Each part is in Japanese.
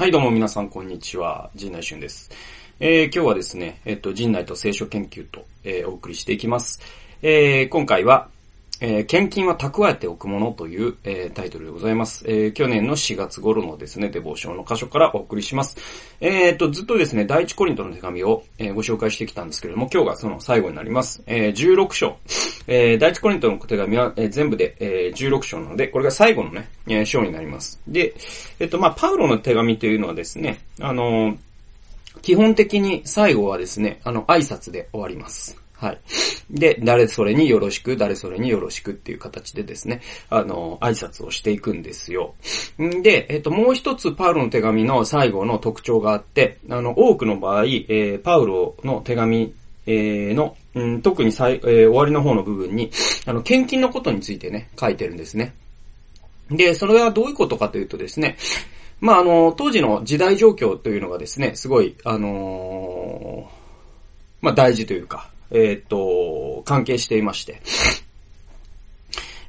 はい、どうも皆さん、こんにちは。陣内俊です。えー、今日はですね、えっと、陣内と聖書研究と、えー、お送りしていきます。えー、今回は、えー、献金は蓄えておくものという、えー、タイトルでございます。えー、去年の4月頃のですね、デボーションの箇所からお送りします。えー、と、ずっとですね、第一コリントの手紙を、え、ご紹介してきたんですけれども、今日がその最後になります。えー、16章。え、第一コリントの手紙は、え、全部で、えー、16章なので、これが最後のね、え、章になります。で、えっ、と、まあ、パウロの手紙というのはですね、あの基本的に最後はですね、あの、挨拶で終わります。はい。で、誰それによろしく、誰それによろしくっていう形でですね、あの、挨拶をしていくんですよ。んで、えっと、もう一つパウロの手紙の最後の特徴があって、あの、多くの場合、えー、パウロの手紙、えーの、うん、特に最、えー終わりの方の部分に、あの、献金のことについてね、書いてるんですね。で、それはどういうことかというとですね、まあ、あの、当時の時代状況というのがですね、すごい、あのーまあ、大事というか、えーっと、関係していまして。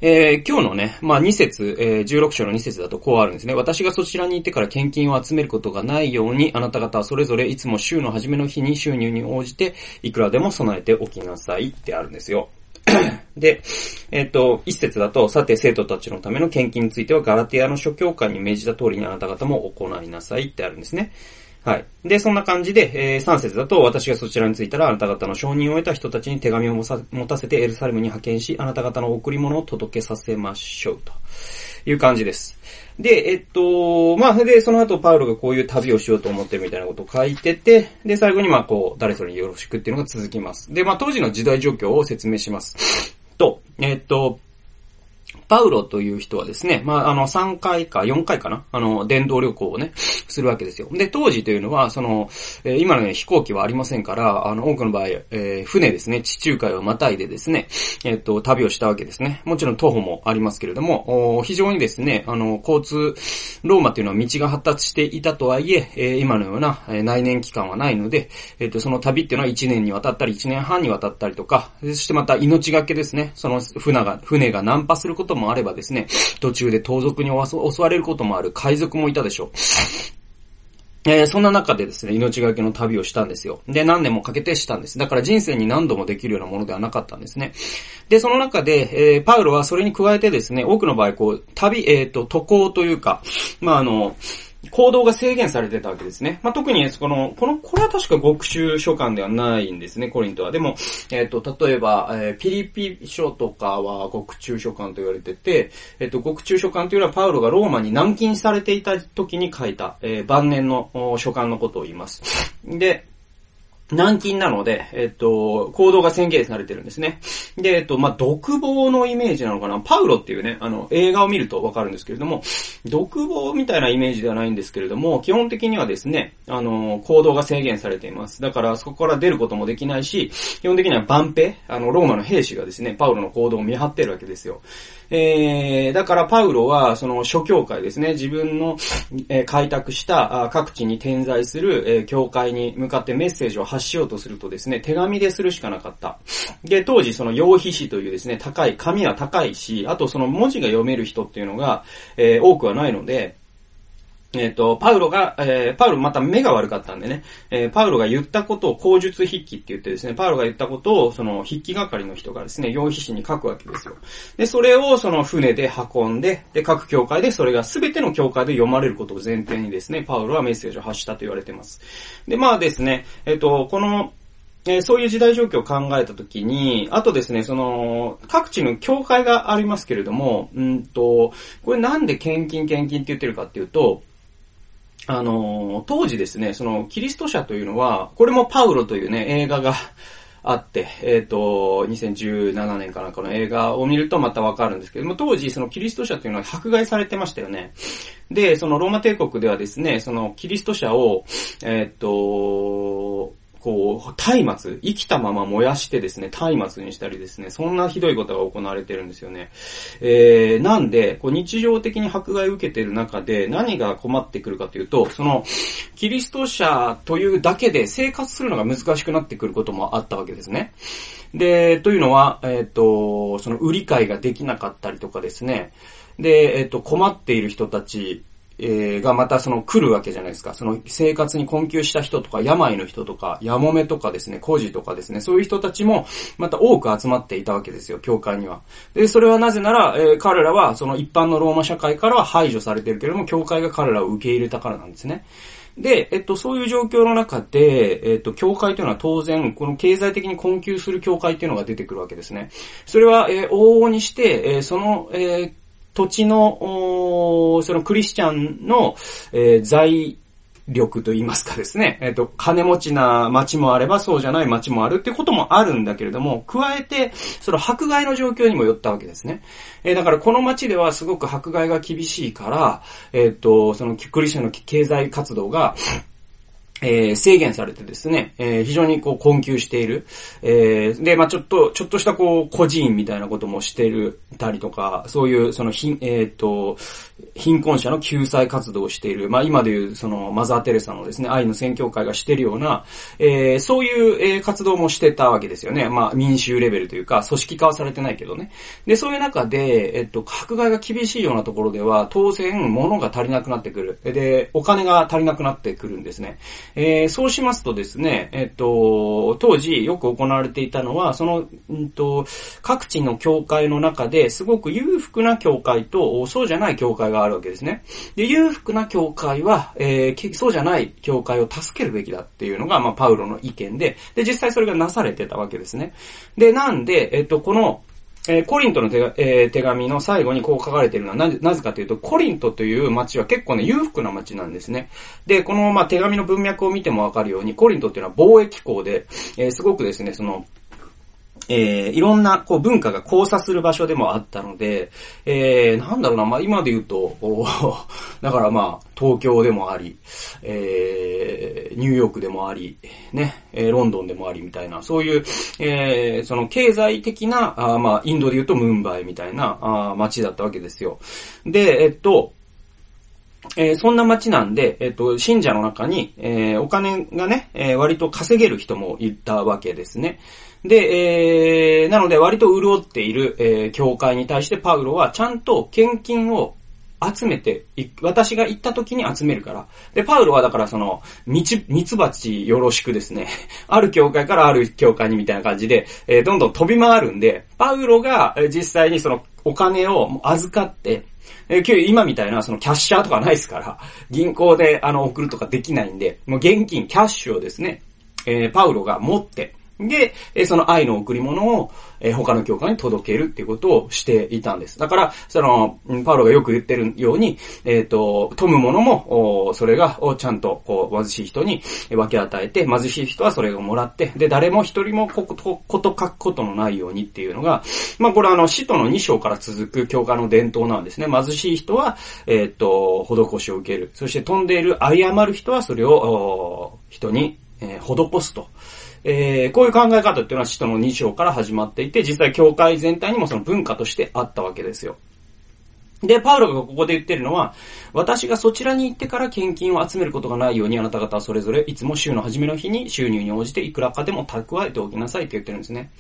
えー今日のね、まあ、2節、えー16章の2節だとこうあるんですね。私がそちらに行ってから献金を集めることがないように、あなた方はそれぞれいつも週の初めの日に収入に応じて、いくらでも備えておきなさいってあるんですよ。で、えっ、と、一節だと、さて生徒たちのための献金については、ガラティアの諸教会に命じた通りにあなた方も行いなさいってあるんですね。はい。で、そんな感じで、えー、3節だと、私がそちらに着いたら、あなた方の承認を得た人たちに手紙をもさ持たせてエルサレムに派遣し、あなた方の贈り物を届けさせましょう。という感じです。で、えっと、まあ、で、その後、パウロがこういう旅をしようと思ってるみたいなことを書いてて、で、最後に、まあ、こう、誰それによろしくっていうのが続きます。で、まあ、当時の時代状況を説明します。と、えっと、パウロという人はですね、まあ、あの、3回か4回かな？あの、電動旅行をね、するわけですよ。で、当時というのは、その、えー今のように飛行機はありませんから、あの、多くの場合、えー船ですね、地中海をまたいでですね、えっ、と、旅をしたわけですね。もちろん徒歩もありますけれども、非常にですね、あの、交通、ローマというのは道が発達していたとはいえ、えー今のような、えー内燃期間はないので、えっ、と、その旅っていうのは1年にわたったり、1年半にわたったりとか、そしてまた命がけですね、その船が、船が難破することももあればですね、途中で盗賊に襲われることもある海賊もいたでしょう。えーそんな中でですね、命がけの旅をしたんですよ。で、何年もかけてしたんです。だから人生に何度もできるようなものではなかったんですね。で、その中で、えーパウロはそれに加えてですね、多くの場合、こう、旅、えっ、と、渡航というか、まあ、あの、行動が制限されてたわけですね。まあ、特に、この、この、これは確か極中書簡ではないんですね、コリントは。でも、えっ、と、例えば、えーピリピ書とかは極中書簡と言われてて、えっ、と、極中書簡というのはパウロがローマに軟禁されていた時に書いた、え晩年の書簡のことを言います。で、軟禁なので、えっと、行動が宣言されてるんですね。で、えっと、まあ、独房のイメージなのかな？パウロっていうね、あの、映画を見るとわかるんですけれども、独房みたいなイメージではないんですけれども、基本的にはですね、あの、行動が制限されています。だから、そこから出ることもできないし、基本的には万兵、あの、ローマの兵士がですね、パウロの行動を見張ってるわけですよ。えー、だからパウロは、その諸教会ですね、自分の、えー開拓した各地に点在する、えー教会に向かってメッセージを発しようとするとですね、手紙でするしかなかった。で、当時その用皮紙というですね、高い、紙は高いし、あとその文字が読める人っていうのが、えー多くはないので、えっ、と、パウロが、えーパウロまた目が悪かったんでね、えーパウロが言ったことを口述筆記って言ってですね、パウロが言ったことを、その筆記係の人がですね、用筆紙に書くわけですよ。で、それをその船で運んで、で、各教会でそれが全ての教会で読まれることを前提にですね、パウロはメッセージを発したと言われてます。で、まあですね、えっ、と、この、えーそういう時代状況を考えたときに、あとですね、その、各地の教会がありますけれども、うんと、これなんで献金献金って言ってるかっていうと、あの、当時ですね、その、キリスト者というのは、これもパウロというね、映画が あって、えっ、と、2017年かなんかの映画を見るとまたわかるんですけども、当時、そのキリスト者というのは迫害されてましたよね。で、そのローマ帝国ではですね、そのキリスト者を、えっ、と、こう、松明、生きたまま燃やしてですね、松明にしたりですね、そんなひどいことが行われてるんですよね。えー、なんで、こう日常的に迫害を受けてる中で何が困ってくるかというと、その、キリスト者というだけで生活するのが難しくなってくることもあったわけですね。で、というのは、えっ、と、その売り買いができなかったりとかですね。で、えっ、と、困っている人たち、えー、がまたその来るわけじゃないですか。その生活に困窮した人とか、病の人とか、やもめとかですね、孤児とかですね、そういう人たちもまた多く集まっていたわけですよ、教会には。で、それはなぜなら、えー、彼らはその一般のローマ社会からは排除されてるけれども、教会が彼らを受け入れたからなんですね。で、えっと、そういう状況の中で、えっと、教会というのは当然、この経済的に困窮する教会っていうのが出てくるわけですね。それは、えー、往々にして、えー、その、えー、土地の、そのクリスチャンの、えー、財力と言いますかですね、えっ、ー、と、金持ちな町もあればそうじゃない町もあるってこともあるんだけれども、加えて、その迫害の状況にもよったわけですね。えー、だからこの町ではすごく迫害が厳しいから、えっ、ー、と、そのクリスチャンの経済活動が、えー、制限されてですね、えー、非常にこう困窮している。えー、で、まあちょっと、ちょっとしたこう、孤児院みたいなこともしてるたりとか、そういう、その、ひえっ、と、貧困者の救済活動をしている、まあ今でいうそのマザー・テレサのですね、愛の宣教会がしてるような、えー、そういう、え、活動もしてたわけですよね。まあ民衆レベルというか、組織化はされてないけどね。で、そういう中で、えっと、迫害が厳しいようなところでは、当然物が足りなくなってくる。で、お金が足りなくなってくるんですね。えー、そうしますとですね、えっと、当時よく行われていたのは、その、うんと、各地の教会の中ですごく裕福な教会と、そうじゃない教会があるわけですね。で、裕福な教会は、えー、そうじゃない教会を助けるべきだっていうのが、まあ、パウロの意見で、で、実際それがなされてたわけですね。で、なんで、えっと、この、えー、コリントの手,、えー、手紙の最後にこう書かれているのはなぜ、なぜかというと、コリントという街は結構ね、裕福な街なんですね。で、この、まあ、手紙の文脈を見てもわかるように、コリントっていうのは貿易港で、えー、すごくですね、その、えー、いろんな、こう、文化が交差する場所でもあったので、えー、なんだろうな、まあ、今で言うと、だからまあ、東京でもあり、えー、ニューヨークでもあり、ね、えー、ロンドンでもありみたいな、そういう、えー、その経済的な、あまあ、インドで言うとムンバイみたいな、あ街だったわけですよ。で、えっと、えー、そんな街なんで、えっ、と、信者の中に、えー、お金がね、え、割と稼げる人もいたわけですね。で、えー、なので割と潤っている、えー、教会に対してパウロはちゃんと献金を集めて、私が行った時に集めるから。で、パウロはだからその、ミツ、バチよろしくですね。ある教会からある教会にみたいな感じで、えー、どんどん飛び回るんで、パウロが実際にそのお金を預かって、えー、今みたいなそのキャッシャーとかないですから、銀行であの送るとかできないんで、もう現金、キャッシュをですね、えー、パウロが持って、で、その愛の贈り物を他の教会に届けるっていうことをしていたんです。だから、その、パウロがよく言ってるように、えっ、ー、と、富むものも、それが、ちゃんと、こう、貧しい人に分け与えて、貧しい人はそれをもらって、で、誰も一人もこと、こと書くことのないようにっていうのが、まあ、これはあの、使徒の2章から続く教会の伝統なんですね。貧しい人は、えっ、ー、と、施しを受ける。そして飛んでいる、誤る人はそれを、人に、えー、施すと。えー、こういう考え方っていうのは使徒の2章から始まっていて、実際教会全体にもその文化としてあったわけですよ。で、パウロがここで言ってるのは、私がそちらに行ってから献金を集めることがないようにあなた方はそれぞれいつも週の初めの日に収入に応じていくらかでも蓄えておきなさいって言ってるんですね。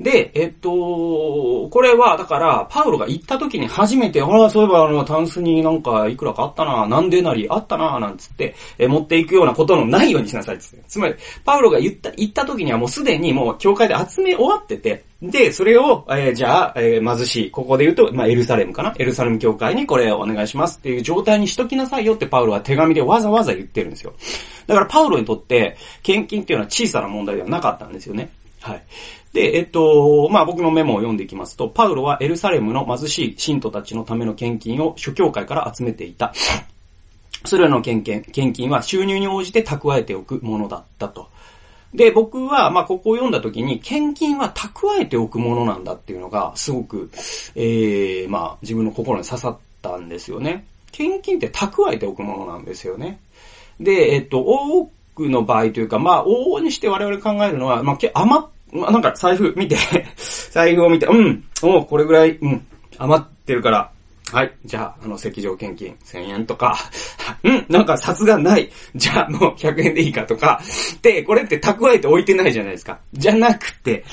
で、えっと、これは、だから、パウロが行った時に初めて、あら、そういえば、あの、タンスになんかいくらかあったな、なんでなりあったな、なんつって、え持っていくようなことのないようにしなさいつって。つまり、パウロが言った、行った時にはもうすでにもう教会で集め終わってて、で、それを、えー、じゃあ、えー、貧しい、ここで言うと、まあ、エルサレムかな？エルサレム教会にこれをお願いしますっていう状態にしときなさいよってパウロは手紙でわざわざ言ってるんですよ。だからパウロにとって、献金っていうのは小さな問題ではなかったんですよね。はい。で、えっと、まあ、僕のメモを読んでいきますと、パウロはエルサレムの貧しい信徒たちのための献金を諸教会から集めていた。それらの献金、献金は収入に応じて蓄えておくものだったと。で、僕は、まあ、ここを読んだ時に、献金は蓄えておくものなんだっていうのが、すごく、ええー、まあ、自分の心に刺さったんですよね。献金って蓄えておくものなんですよね。で、えっと、多くの場合というか、まあ、往々にして我々考えるのは、まあ、余っまあ、なんか財布見て 財布を見て、うん、おこれぐらい、うん、余ってるから、はい。じゃあ、あの、赤条献金1000円とか、うん、なんか札がない。じゃあ、もう100円でいいかとか。で、これって蓄えて置いてないじゃないですか。じゃなくて、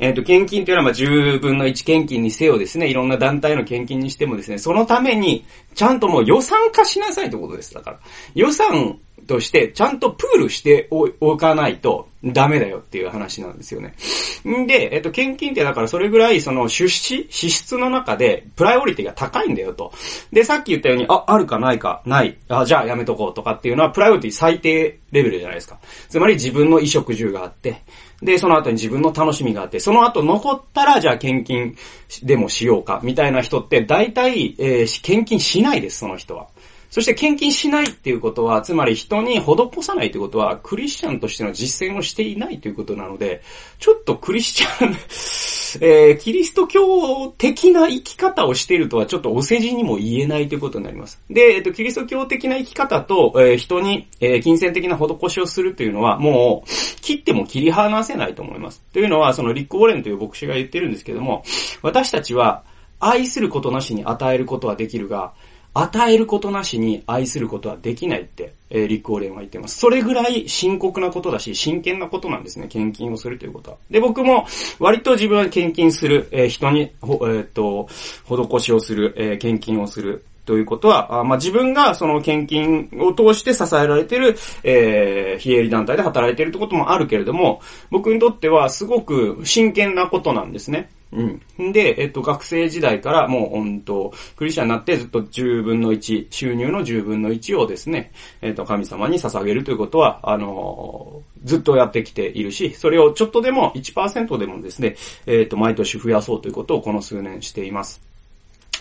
えっ、ー、と、献金っていうのは、まあ、10分の1献金にせよですね、いろんな団体の献金にしてもですね、そのために、ちゃんともう予算化しなさいってことです。だから。予算として、ちゃんとプールしておかないとダメだよっていう話なんですよね。んで、えっと、献金ってだからそれぐらいその出資、支出の中でプライオリティが高いんだよと。で、さっき言ったように、あ、あるかないか、ない。あ、じゃあやめとこうとかっていうのはプライオリティ最低レベルじゃないですか。つまり自分の衣食住があって、で、その後に自分の楽しみがあって、その後残ったら、じゃあ献金でもしようか、みたいな人って、大体、えー、献金しないです、その人は。そして献金しないっていうことは、つまり人に施さないってことは、クリスチャンとしての実践をしていないということなので、ちょっとクリスチャン えー、キリスト教的な生き方をしているとはちょっとお世辞にも言えないということになります。で、えっと、キリスト教的な生き方と、えー、人に、えー、金銭的な施しをするというのは、もう、切っても切り離せないと思います。というのは、そのリック・ウォレンという牧師が言ってるんですけども、私たちは、愛することなしに与えることはできるが、与えることなしに愛することはできないって、えー、リック・オーレンは言ってます。それぐらい深刻なことだし、真剣なことなんですね。献金をするということは。で、僕も、割と自分は献金する、えー、人に、ほえー、っと、施しをする、えー、献金をする、ということは、あまあ、自分がその献金を通して支えられている、えー、非営利団体で働いているってこともあるけれども、僕にとってはすごく真剣なことなんですね。うん。で、えっと、学生時代からもう、うんと、クリスチャンになってずっと10分の1、収入の10分の1をですね、えっと、神様に捧げるということは、あのずっとやってきているし、それをちょっとでも1%でもですね、えっと、毎年増やそうということをこの数年しています。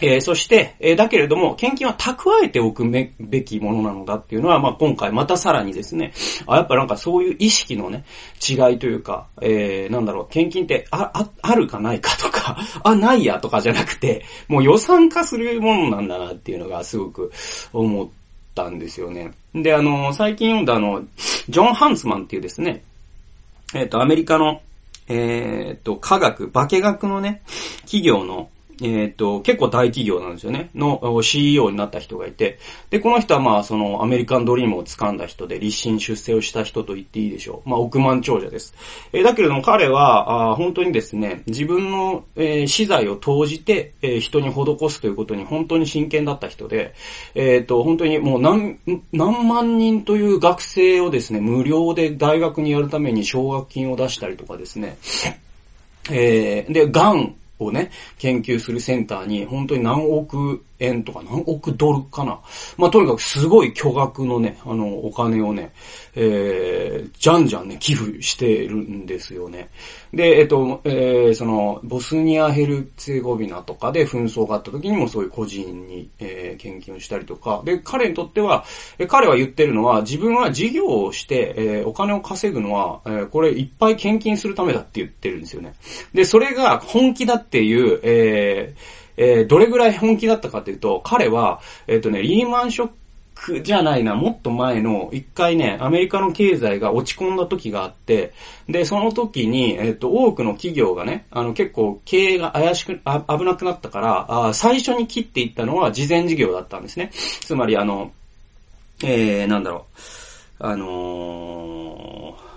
えー、そして、えー、だけれども、献金は蓄えておくべきものなのだっていうのは、まあ、今回またさらにですね、あ、やっぱなんかそういう意識のね、違いというか、えー、なんだろう、献金ってあ、あ、あるかないかとか、あ、ないやとかじゃなくて、もう予算化するものなんだなっていうのがすごく思ったんですよね。で、あの、最近読んだあの、ジョン・ハンスマンっていうですね、えっ、と、アメリカの、えっ、と、科学、化学のね、企業の、えっ、と、結構大企業なんですよね。の CEO になった人がいて。で、この人はまあ、そのアメリカンドリームを掴んだ人で、立身出世をした人と言っていいでしょう。まあ、億万長者です。えー、だけれども彼は、あ本当にですね、自分の、えー、資材を投じて、えー、人に施すということに本当に真剣だった人で、えっ、と、本当にもう何、何万人という学生をですね、無料で大学にやるために奨学金を出したりとかですね、えー、で、ガンをね、研究するセンターに、本当に何億円とか何億ドルかな。まあ、とにかくすごい巨額のね、あの、お金をね、えー、じゃんじゃんね、寄付してるんですよね。で、えっと、えー、その、ボスニア・ヘルツェゴビナとかで紛争があった時にもそういう個人に、えー、献金をしたりとか、で、彼にとっては、え彼は言ってるのは、自分は事業をして、えー、お金を稼ぐのは、えー、これいっぱい献金するためだって言ってるんですよね。で、それが本気だっていう、えー、えー、どれぐらい本気だったかというと、彼は、えっ、ー、とね、リーマンショックじゃないな、もっと前の、一回ね、アメリカの経済が落ち込んだ時があって、で、その時に、えっ、ー、と、多くの企業がね、あの、結構経営が怪しく、あ危なくなったから、あ最初に切っていったのは事前事業だったんですね。つまり、あの、えー、なんだろう、あのー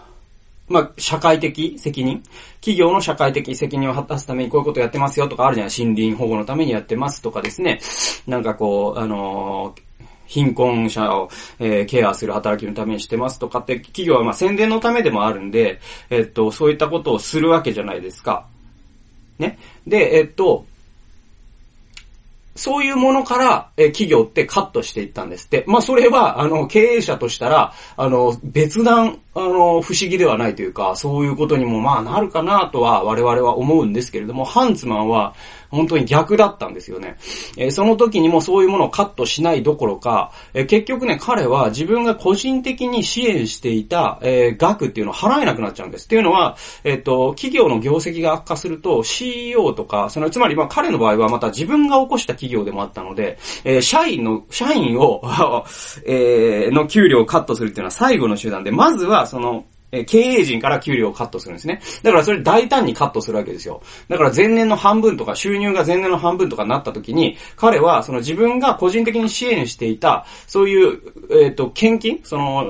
まあ、社会的責任？企業の社会的責任を果たすためにこういうことやってますよとかあるじゃない？森林保護のためにやってますとかですね。なんかこう、あのー貧困者を、えー、ケアする働きのためにしてますとかって企業はまあ宣伝のためでもあるんで、えっと、そういったことをするわけじゃないですか。ね？で、えっと、そういうものから、え企業ってカットしていったんですって。まあ、それは、あの、経営者としたら、あの、別段、あの、不思議ではないというか、そういうことにもまあなるかなとは我々は思うんですけれども、ハンツマンは、本当に逆だったんですよね。えー、その時にもそういうものをカットしないどころか、えー、結局ね、彼は自分が個人的に支援していた、えー、額っていうのを払えなくなっちゃうんです。っていうのは、えっ、と、企業の業績が悪化すると CEO とか、その、つまりまあ彼の場合はまた自分が起こした企業でもあったので、え社員の、社員を えの給料をカットするっていうのは最後の手段で、まずはその、え経営陣から給料をカットするんですね。だからそれ大胆にカットするわけですよ。だから前年の半分とか、収入が前年の半分とかになった時に、彼はその自分が個人的に支援していた、そういう、えっ、ー、と、献金その、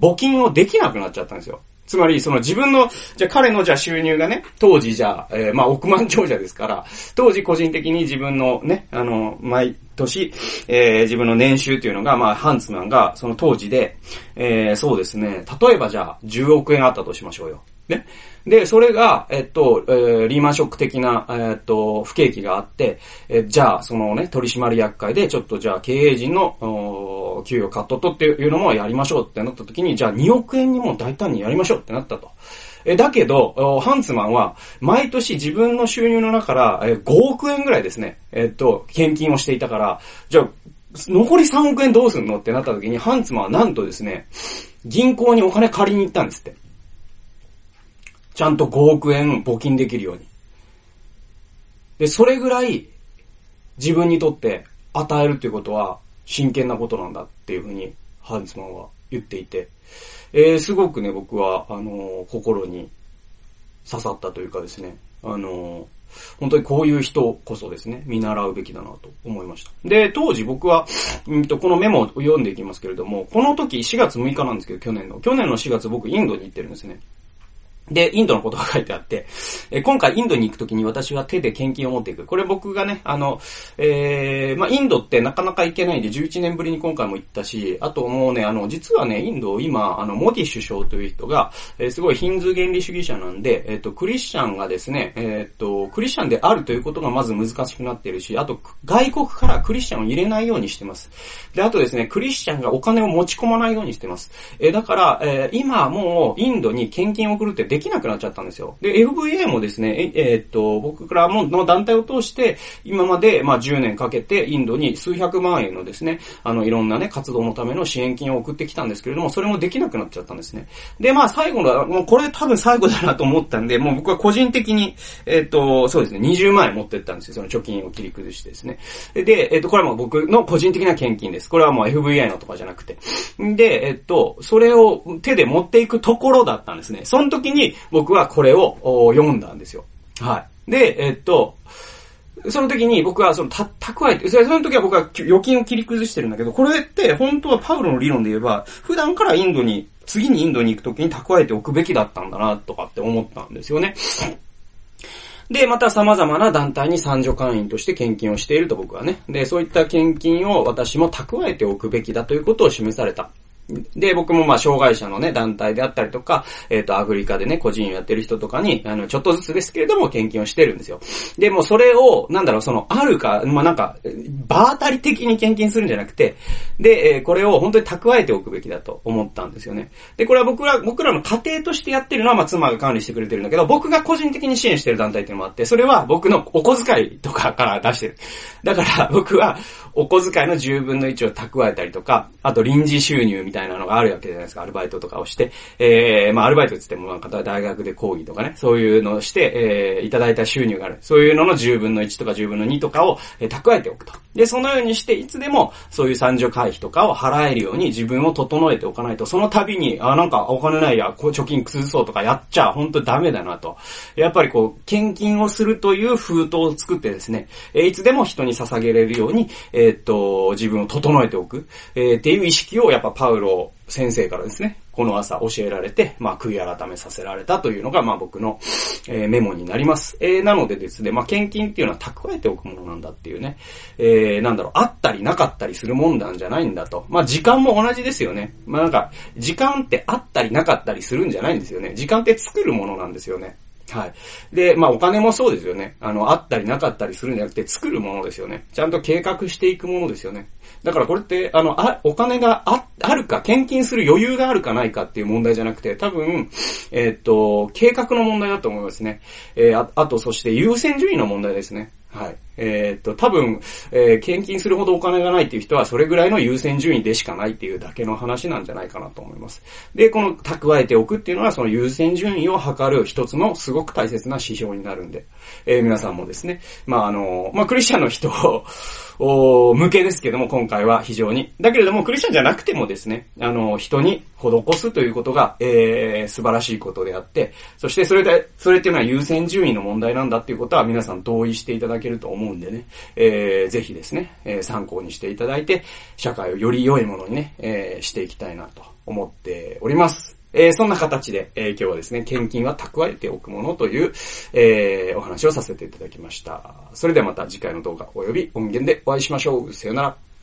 募金をできなくなっちゃったんですよ。つまり、その自分の、じゃ彼のじゃ収入がね、当時じゃえー、まあ億万長者ですから、当時個人的に自分のね、あの、毎年、えー、自分の年収というのが、まあハンツマンがその当時で、えー、そうですね、例えばじゃあ10億円あったとしましょうよ。ね。で、それが、えっと、えー、リーマンショック的な、えっと、不景気があって、えー、じゃあ、そのね、取締役会で、ちょっとじゃあ、経営陣の、給与カットとっていうのもやりましょうってなった時に、じゃあ2億円にも大胆にやりましょうってなったと。え、だけど、ハンツマンは、毎年自分の収入の中から、え5億円ぐらいですね、えっと、献金をしていたから、じゃあ、残り3億円どうすんのってなった時に、ハンツマンはなんとですね、銀行にお金借りに行ったんですって。ちゃんと5億円募金できるように。で、それぐらい自分にとって与えるっていうことは真剣なことなんだっていうふうにハンツマンは言っていて、えー、すごくね、僕は、あのー、心に刺さったというかですね、あのー、本当にこういう人こそですね、見習うべきだなと思いました。で、当時僕は、うんと、このメモを読んでいきますけれども、この時4月6日なんですけど、去年の。去年の4月僕インドに行ってるんですね。で、インドのことが書いてあって、え今回インドに行くときに私は手で献金を持っていく。これ僕がね、あの、えー、まあ、インドってなかなか行けないんで、11年ぶりに今回も行ったし、あともうね、あの、実はね、インド今、あの、モディ首相という人が、えー、すごいヒンズー原理主義者なんで、えっ、ー、と、クリスチャンがですね、えっ、ー、と、クリスチャンであるということがまず難しくなってるし、あと、外国からクリスチャンを入れないようにしてます。で、あとですね、クリスチャンがお金を持ち込まないようにしてます。えだから、え今もう、インドに献金を送るってできなくなっちゃったんですよ。で、FVA もですね、え、えー、っと、僕らもの団体を通して、今まで、まあ、10年かけて、インドに数百万円のですね、あの、いろんなね、活動のための支援金を送ってきたんですけれども、それもできなくなっちゃったんですね。で、まあ、最後の、もうこれ多分最後だなと思ったんで、もう僕は個人的に、えー、っと、そうですね、20万円持ってったんですよ。その貯金を切り崩してですね。で、えー、っと、これはもう僕の個人的な献金です。これはもう FVI のとかじゃなくて。で、えっと、それを手で持っていくところだったんですね。その時に僕はこれを読んだんですよ。はい。で、えっと、その時に僕はそのた、蓄えて、その時は僕は預金を切り崩してるんだけど、これって本当はパウロの理論で言えば、普段からインドに、次にインドに行く時に蓄えておくべきだったんだな、とかって思ったんですよね。で、また様々な団体に参助会員として献金をしていると僕はね。で、そういった献金を私も蓄えておくべきだということを示された。で、僕もまあ、障害者のね、団体であったりとか、えっ、ー、と、アフリカでね、個人をやってる人とかに、あの、ちょっとずつですけれども、献金をしてるんですよ。で、もそれを、なんだろう、その、あるか、まあ、なんか、場当たり的に献金するんじゃなくて、で、えー、これを本当に蓄えておくべきだと思ったんですよね。で、これは僕ら、僕らの家庭としてやってるのは、まあ、妻が管理してくれてるんだけど、僕が個人的に支援してる団体っていうのもあって、それは僕のお小遣いとかから出してる。だから、僕は、お小遣いの10分の1を蓄えたりとか、あと臨時収入みたいなのがあるわけじゃないですか、アルバイトとかをして。えー、まあアルバイトって言ってもなんか大学で講義とかね、そういうのをして、えー、いただいた収入がある。そういうのの10分の1とか10分の2とかを、えー、蓄えておくと。で、そのようにして、いつでもそういう三女回避とかを払えるように自分を整えておかないと、その度に、あ、なんかお金ないや、こう貯金崩そうとかやっちゃ、本当ダメだなと。やっぱりこう、献金をするという封筒を作ってですね、えー、いつでも人に捧げれるように、ええー、っと、自分を整えておく、えー、っていう意識をやっぱパウロ先生からですね、この朝教えられて、まあ、悔い改めさせられたというのが、まあ、僕の、えー、メモになります。えー、なのでですね、まあ、献金っていうのは蓄えておくものなんだっていうね、えー、なんだろう、あったりなかったりするもんなんじゃないんだと。まあ、時間も同じですよね。まあ、なんか、時間ってあったりなかったりするんじゃないんですよね。時間って作るものなんですよね。はい。で、まあお金もそうですよね。あの、あったりなかったりするんじゃなくて作るものですよね。ちゃんと計画していくものですよね。だからこれって、あの、あ、お金があ、あるか、献金する余裕があるかないかっていう問題じゃなくて、多分、えー、っと、計画の問題だと思いますね。えー、あ、あと、そして優先順位の問題ですね。はい。えーっと、多分、えー献金するほどお金がないっていう人は、それぐらいの優先順位でしかないっていうだけの話なんじゃないかなと思います。で、この蓄えておくっていうのは、その優先順位を測る一つのすごく大切な指標になるんで、えー皆さんもですね、まあ、あの、まあ、クリスチャンの人お向けですけども、今回は非常に。だけれども、クリスチャンじゃなくてもですね、あの、人に施すということが、えー、素晴らしいことであって、そしてそれで、それっていうのは優先順位の問題なんだっていうことは皆さん同意していただけると思うんでね、えー、ぜひですね、えー参考にしていただいて、社会をより良いものにね、えーしていきたいなと思っております。えーそんな形で、えー今日はですね、献金は蓄えておくものという、えーお話をさせていただきました。それではまた次回の動画及び音源でお会いしましょう。さよなら。